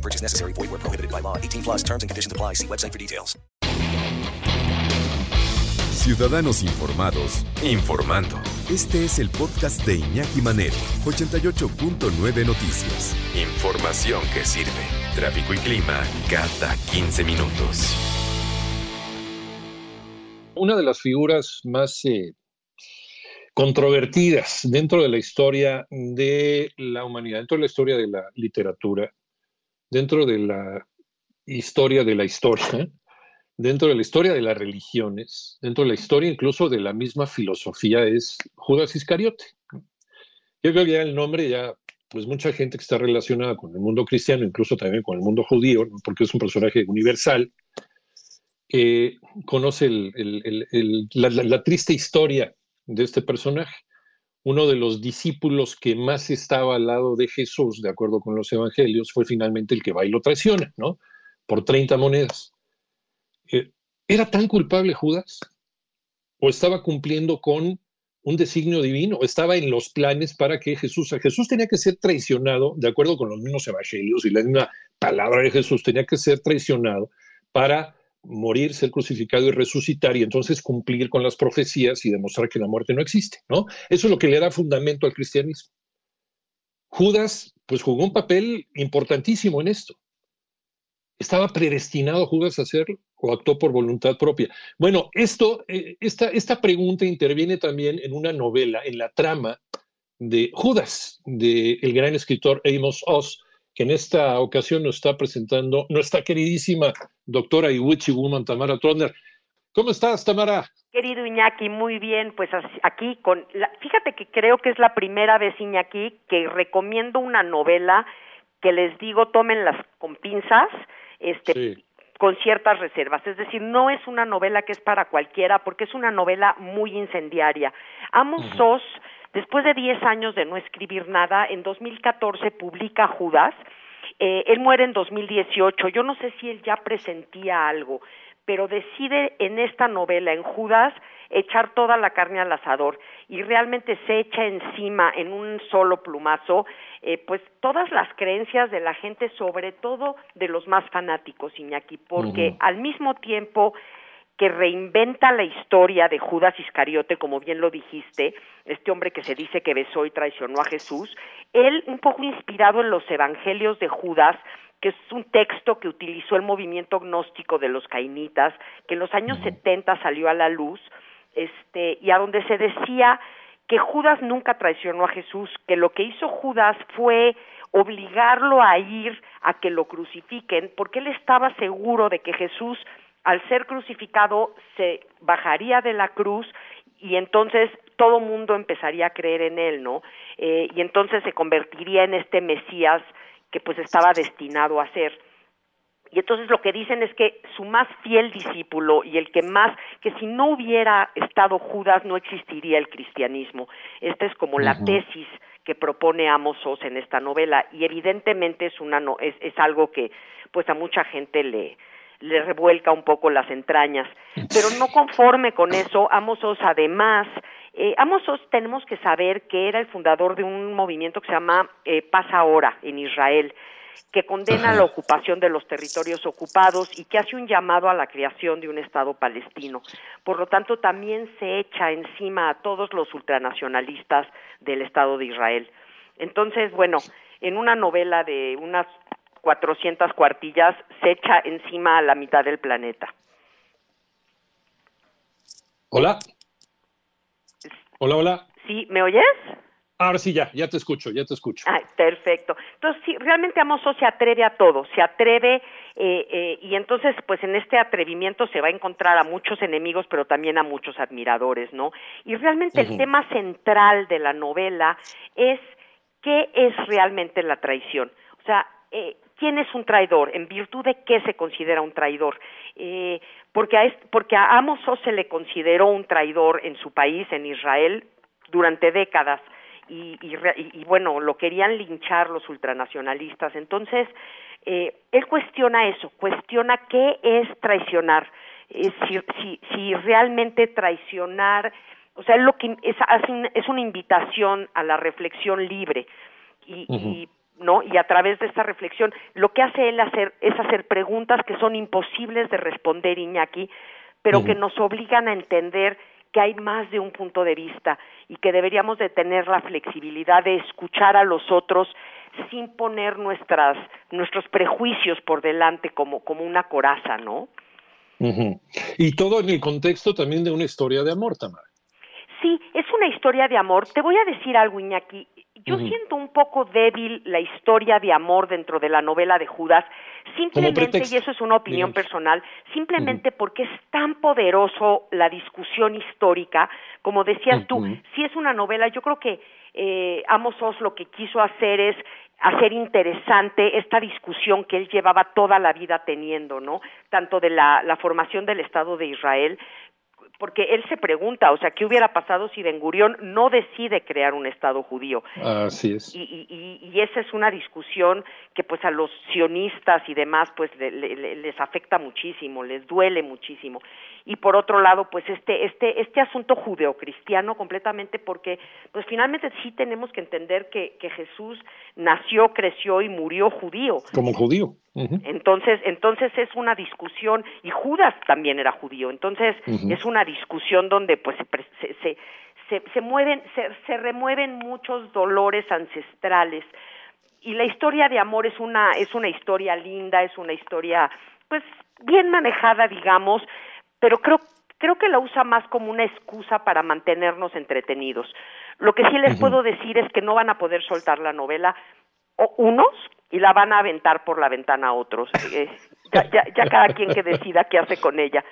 No purchase necessary. Void where prohibited by law. 18 plus terms and conditions apply. See website for details. Ciudadanos informados, informando. Este es el podcast de Iñaki Manero, 88.9 Noticias. Información que sirve. Tráfico y clima cada 15 minutos. Una de las figuras más eh, controvertidas dentro de la historia de la humanidad, dentro de la historia de la literatura, dentro de la historia de la historia, dentro de la historia de las religiones, dentro de la historia incluso de la misma filosofía, es Judas Iscariote. Yo creo que ya el nombre ya, pues mucha gente que está relacionada con el mundo cristiano, incluso también con el mundo judío, porque es un personaje universal, eh, conoce la triste historia de este personaje. Uno de los discípulos que más estaba al lado de Jesús, de acuerdo con los evangelios, fue finalmente el que va y lo traiciona, ¿no? Por 30 monedas. Eh, ¿Era tan culpable Judas? ¿O estaba cumpliendo con un designio divino? ¿O estaba en los planes para que Jesús, Jesús tenía que ser traicionado, de acuerdo con los mismos evangelios y la misma palabra de Jesús, tenía que ser traicionado para morir, ser crucificado y resucitar y entonces cumplir con las profecías y demostrar que la muerte no existe, ¿no? Eso es lo que le da fundamento al cristianismo. Judas, pues jugó un papel importantísimo en esto. ¿Estaba predestinado Judas a hacerlo o actuó por voluntad propia? Bueno, esto, eh, esta, esta pregunta interviene también en una novela, en la trama de Judas, del gran escritor Amos Oz, que en esta ocasión nos está presentando nuestra queridísima doctora y witchy woman Tamara Trotner. ¿Cómo estás, Tamara? Querido Iñaki, muy bien, pues aquí con, la- fíjate que creo que es la primera vez Iñaki que recomiendo una novela que les digo tómenlas con pinzas, este, Sí. con ciertas reservas, es decir, no es una novela que es para cualquiera porque es una novela muy incendiaria. Amos Oz, después de 10 años de no escribir nada, en 2014 publica Judas. Eh, él muere en 2018. Yo no sé si él ya presentía algo, pero decide en esta novela, en Judas, echar toda la carne al asador y realmente se echa encima en un solo plumazo, eh, pues todas las creencias de la gente, sobre todo de los más fanáticos, Iñaki, porque al mismo tiempo que reinventa la historia de Judas Iscariote, como bien lo dijiste, este hombre que se dice que besó y traicionó a Jesús, él un poco inspirado en los evangelios de Judas, que es un texto que utilizó el movimiento gnóstico de los cainitas, que en los años 70 salió a la luz, este, y a donde se decía que Judas nunca traicionó a Jesús, que lo que hizo Judas fue obligarlo a ir a que lo crucifiquen, porque él estaba seguro de que Jesús, al ser crucificado, se bajaría de la cruz y entonces todo mundo empezaría a creer en él, ¿no? Eh, y entonces se convertiría en este Mesías que pues estaba destinado a ser. Y entonces lo que dicen es que su más fiel discípulo y el que más, que si no hubiera estado Judas no existiría el cristianismo. Esta es como la tesis que propone Amos Oz en esta novela y evidentemente es una no, es, es algo que pues a mucha gente le le revuelca un poco las entrañas. Pero no conforme con eso, Amos Oz además, eh, Amos Oz tenemos que saber que era el fundador de un movimiento que se llama eh, Paz Ahora en Israel, que condena la ocupación de los territorios ocupados y que hace un llamado a la creación de un Estado palestino. Por lo tanto, también se echa encima a todos los ultranacionalistas del Estado de Israel. Entonces, bueno, en una novela de unas 400 cuartillas se echa encima a la mitad del planeta. Hola. Hola, hola. ¿Sí? ¿Me oyes? Ahora sí, ya, ya te escucho, ya te escucho. Ay, perfecto. Entonces, sí, realmente Amoso se atreve a todo, se atreve eh, eh, y entonces, pues en este atrevimiento se va a encontrar a muchos enemigos, pero también a muchos admiradores, ¿no? Y realmente el tema central de la novela es qué es realmente la traición. O sea, eh, ¿quién es un traidor? ¿En virtud de qué se considera un traidor? Eh, porque, a, porque a Amos se le consideró un traidor en su país, en Israel, durante décadas. Y, y, bueno, lo querían linchar los ultranacionalistas. Entonces, eh, él cuestiona eso, cuestiona qué es traicionar, eh, si, si, si, realmente traicionar, o sea, lo que es, es una invitación a la reflexión libre y, y ¿no? Y a través de esta reflexión, lo que hace él hacer, es hacer preguntas que son imposibles de responder, Iñaki, pero que nos obligan a entender que hay más de un punto de vista y que deberíamos de tener la flexibilidad de escuchar a los otros sin poner nuestras, nuestros prejuicios por delante como, como una coraza, ¿no? Y todo en el contexto también de una historia de amor, Tamara. Sí, es una historia de amor. Te voy a decir algo, Iñaki. Yo siento un poco débil la historia de amor dentro de la novela de Judas, simplemente, y eso es una opinión personal, simplemente porque es tan poderoso la discusión histórica, como decías tú, si es una novela, yo creo que eh, Amos Oz lo que quiso hacer es hacer interesante esta discusión que él llevaba toda la vida teniendo, ¿no? Tanto de la, la formación del Estado de Israel porque él se pregunta, o sea, ¿qué hubiera pasado si Ben Gurión no decide crear un Estado judío? Así es. Y, y, y, esa es una discusión que pues a los sionistas y demás pues les afecta muchísimo, les duele muchísimo. Y por otro lado, pues este, este, este asunto judeocristiano completamente porque pues finalmente sí tenemos que entender que, que Jesús nació, creció y murió judío. Como judío. Entonces, entonces es una discusión y Judas también era judío. Entonces es una discusión donde pues se, se, se, se mueven, se, se remueven muchos dolores ancestrales y la historia de amor es una es una historia linda, es una historia pues bien manejada, digamos, pero creo creo que la usa más como una excusa para mantenernos entretenidos. Lo que sí les puedo decir es que no van a poder soltar la novela o unos y la van a aventar por la ventana a otros. Eh, ya, ya, ya, cada quien que decida qué hace con ella.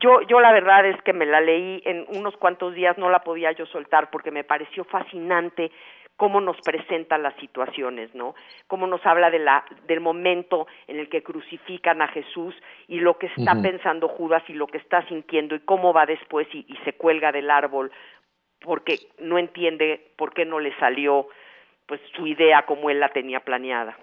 Yo, yo la verdad es que me la leí en unos cuantos días, no la podía yo soltar porque me pareció fascinante cómo nos presenta las situaciones, ¿no? Cómo nos habla de la, del momento en el que crucifican a Jesús y lo que está pensando Judas y lo que está sintiendo y cómo va después y, y se cuelga del árbol porque no entiende por qué no le salió pues su idea como él la tenía planeada.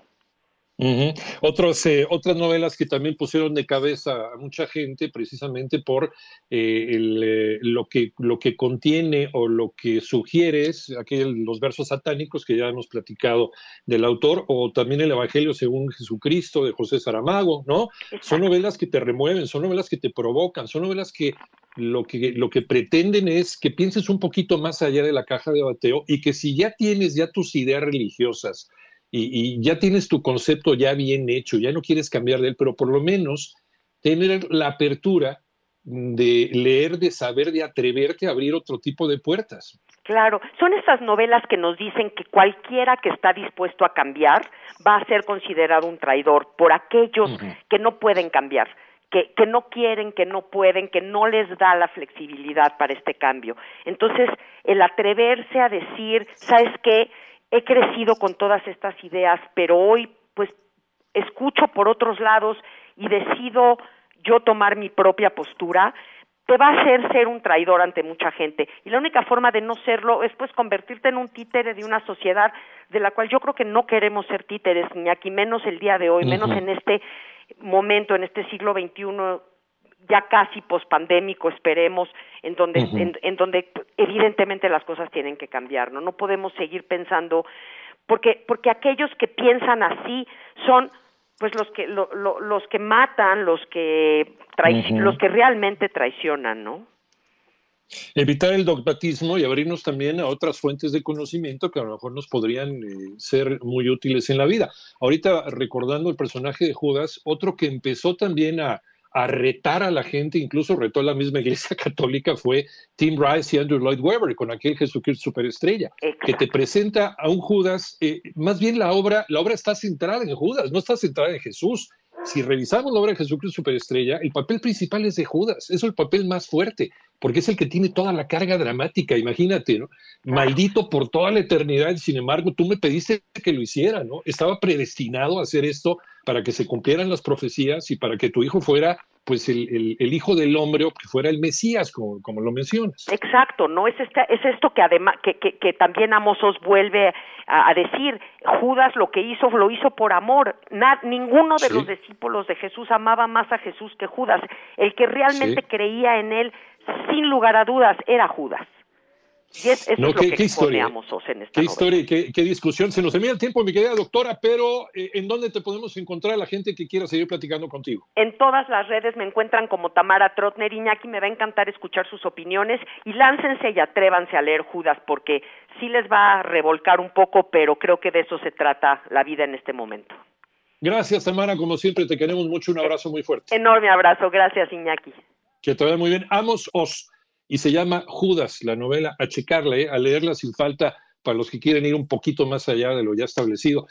Otros, eh, otras novelas que también pusieron de cabeza a mucha gente precisamente por eh, eh, lo, que, lo que contiene o lo que sugiere es aquel, los versos satánicos que ya hemos platicado del autor o también el Evangelio según Jesucristo de José Saramago, ¿no? Son novelas que te remueven, son novelas que te provocan, son novelas que lo que, lo que pretenden es que pienses un poquito más allá de la caja de bateo y que si ya tienes ya tus ideas religiosas, y, ya tienes tu concepto ya bien hecho, ya no quieres cambiar de él, pero por lo menos tener la apertura de leer, de saber, de atreverte a abrir otro tipo de puertas. Claro, son estas novelas que nos dicen que cualquiera que está dispuesto a cambiar va a ser considerado un traidor por aquellos que no pueden cambiar, que, que no quieren, que no pueden, que no les da la flexibilidad para este cambio. Entonces, el atreverse a decir, ¿sabes qué? He crecido con todas estas ideas, pero hoy pues escucho por otros lados y decido yo tomar mi propia postura, te va a hacer ser un traidor ante mucha gente. Y la única forma de no serlo es pues convertirte en un títere de una sociedad de la cual yo creo que no queremos ser títeres, ni aquí menos el día de hoy, menos en este momento, en este siglo XXI ya casi pospandémico, esperemos, en donde, en, donde evidentemente las cosas tienen que cambiar, ¿no? No podemos seguir pensando, porque, porque aquellos que piensan así son pues los que los que matan, los que los que realmente traicionan, ¿no? Evitar el dogmatismo y abrirnos también a otras fuentes de conocimiento que a lo mejor nos podrían eh, ser muy útiles en la vida. Ahorita recordando el personaje de Judas, otro que empezó también a, a retar a la gente, incluso retó a la misma iglesia católica, fue Tim Rice y Andrew Lloyd Webber con aquel Jesucristo superestrella, que te presenta a un Judas, eh, más bien la obra, la obra está centrada en Judas, no está centrada en Jesús. Si revisamos la obra de Jesucristo superestrella, el papel principal es de Judas, es el papel más fuerte, porque es el que tiene toda la carga dramática, imagínate, ¿no? Maldito por toda la eternidad, sin embargo, tú me pediste que lo hiciera, ¿no? Estaba predestinado a hacer esto para que se cumplieran las profecías y para que tu hijo fuera pues el, el, hijo del hombre o que fuera el Mesías, como, como lo mencionas. Exacto, no es esta, es esto que además que, que, que también Amosos vuelve a, a, decir, Judas lo que hizo lo hizo por amor. Na, ninguno de Sí. los discípulos de Jesús amaba más a Jesús que Judas. El que realmente Sí. creía en él, sin lugar a dudas, era Judas. Y es, eso No, es lo qué- que qué historia, en esta Qué historia qué, qué discusión. Se nos termina el tiempo, mi querida doctora, pero eh, ¿en dónde te podemos encontrar a la gente que quiera seguir platicando contigo? En todas las redes me encuentran como Tamara Trotner Iñaki, me va a encantar escuchar sus opiniones y láncense y atrévanse a leer Judas porque sí les va a revolcar un poco, pero creo que de eso se trata la vida en este momento. Gracias, Tamara, como siempre, te queremos mucho. Un abrazo muy fuerte. Enorme abrazo, gracias Iñaki. Que te vaya muy bien. Amos Os. Y se llama Judas, la novela, a checarla, eh, a leerla sin falta para los que quieren ir un poquito más allá de lo ya establecido.